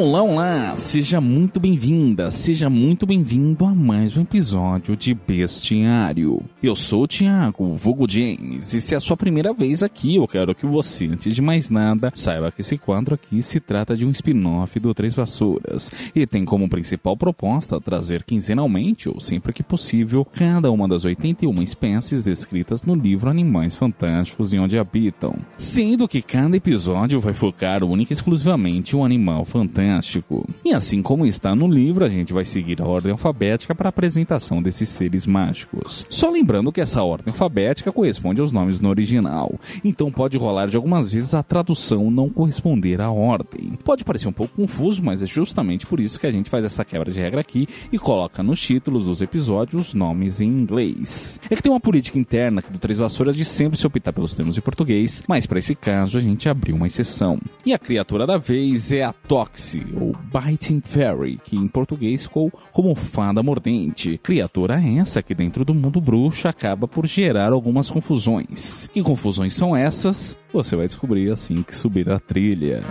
Olá, olá! Seja muito bem-vinda, seja muito bem-vindo a mais um episódio de Bestiário. Eu sou o Thiago, vulgo James, e se é a sua primeira vez aqui, eu quero que você, antes de mais nada, saiba que esse quadro aqui se trata de um spin-off do Três Vassouras, e tem como principal proposta trazer quinzenalmente, ou sempre que possível, cada uma das 81 espécies descritas no livro Animais Fantásticos e Onde Habitam, sendo que cada episódio vai focar única e exclusivamente um animal fantástico fantástico. E assim como está no livro, a gente vai seguir a ordem alfabética para a apresentação desses seres mágicos. Só lembrando que essa ordem alfabética corresponde aos nomes no original, então pode rolar de algumas vezes a tradução não corresponder à ordem. Pode parecer um pouco confuso, mas é justamente por isso que a gente faz essa quebra de regra aqui e coloca nos títulos dos episódios nomes em inglês. É que tem uma política interna do Três Vassouras de sempre se optar pelos termos em português, mas para esse caso a gente abriu uma exceção. E a criatura da vez é a Toxi, ou Biting Fairy, que em português ficou como fada mordente. Criatura essa que dentro do mundo bruxo acaba por gerar algumas confusões. Que confusões são essas? Você vai descobrir assim que subir a trilha.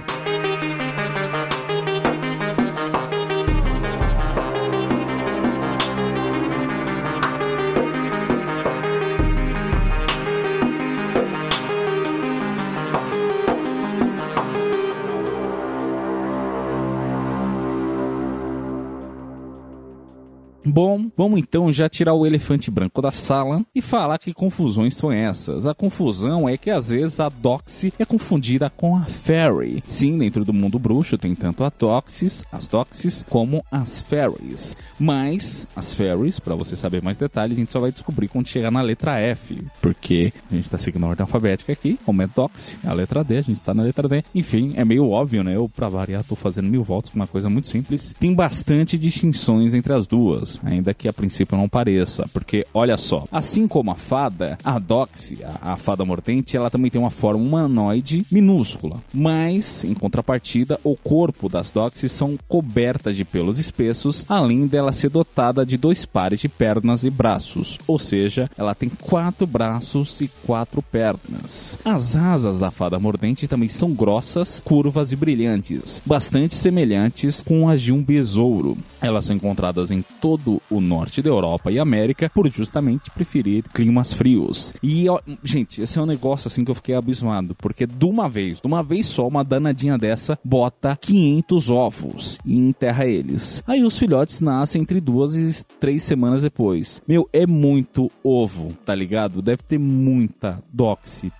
Bom, vamos então já tirar o elefante branco da sala e falar que confusões são essas. A confusão é que às vezes a Doxy é confundida com a Fairy. Sim, dentro do mundo bruxo tem tanto a Doxys, as Doxys, como as Fairies. Mas as Fairies, para você saber mais detalhes, a gente só vai descobrir quando chegar na letra F, porque a gente tá seguindo a ordem alfabética aqui, como é Doxy, a letra D, a gente tá na letra D. Enfim, é meio óbvio, né? Eu, pra variar, tô fazendo mil voltas com uma coisa muito simples. Tem bastante distinções entre as duas ainda que a princípio não pareça, porque olha só, assim como a fada, a Doxy, a, a fada mordente, ela também tem uma forma humanoide minúscula, mas em contrapartida, o corpo das Doxy são cobertas de pelos espessos, além dela ser dotada de dois pares de pernas e braços, ou seja, ela tem quatro braços e quatro pernas. As asas da fada mordente também são grossas, curvas e brilhantes, bastante semelhantes com as de um besouro. Elas são encontradas em todo todo o norte da Europa e América por justamente preferir climas frios. E, ó, gente, esse é um negócio assim que eu fiquei abismado, porque de uma vez, de uma vez só, uma danadinha dessa bota 500 ovos e enterra eles. Aí os filhotes nascem entre duas e três semanas depois. Meu, é muito ovo, tá ligado? Deve ter muita doxy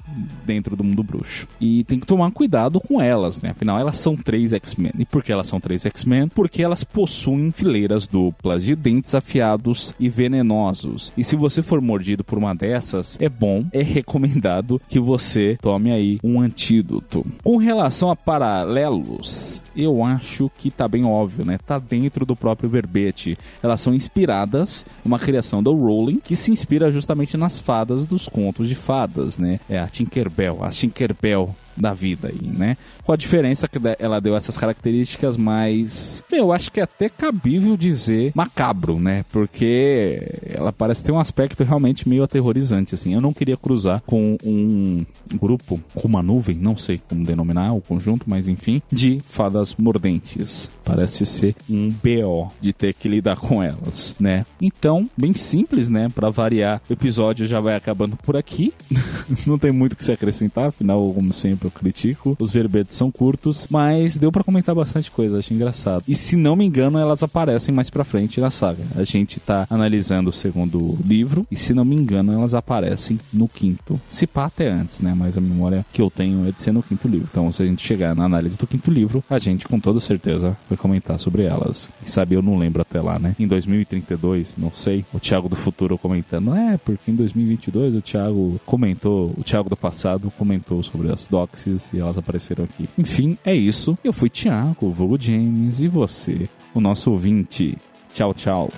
dentro do mundo bruxo. E tem que tomar cuidado com elas, né? Afinal, elas são três X-Men. E por que elas são três X-Men? Porque elas possuem fileiras duplas de dentes afiados e venenosos. E se você for mordido por uma dessas, é bom, é recomendado que você tome aí um antídoto. Com relação a paralelos, eu acho que tá bem óbvio, né? Tá dentro do próprio verbete. Elas são inspiradas, uma criação do Rowling, que se inspira justamente nas fadas dos contos de fadas, né? É a Tinkerbell, a Tinkerbell da vida aí, né? Com a diferença que ela deu essas características mais, eu acho que é até cabível dizer macabro, né? Porque ela parece ter um aspecto realmente meio aterrorizante, assim. Eu não queria cruzar com um grupo, com uma nuvem, não sei como denominar o conjunto, mas enfim, de fadas mordentes. Parece ser um BO de ter que lidar com elas, né? Então, bem simples, né? Para variar, o episódio já vai acabando por aqui. não tem muito o que se acrescentar, afinal, como sempre, eu critico. Os verbetes são curtos, mas deu para comentar bastante coisa, achei engraçado. E se não me engano, elas aparecem mais pra frente na saga. A gente tá analisando o segundo livro, e se não me engano, elas aparecem no quinto. Se pá até antes, né? Mas a memória que eu tenho é de ser no quinto livro. Então, se a gente chegar na análise do quinto livro, a gente com toda certeza vai comentar sobre elas. E sabe, eu não lembro até lá, né? Em 2032, não sei, o Thiago do futuro comentando, é, porque em 2022 o Thiago comentou, o Thiago do passado comentou sobre as docs E elas apareceram aqui. Enfim, é isso. Eu fui Thiago, vulgo James, e você, o nosso ouvinte. Tchau, tchau.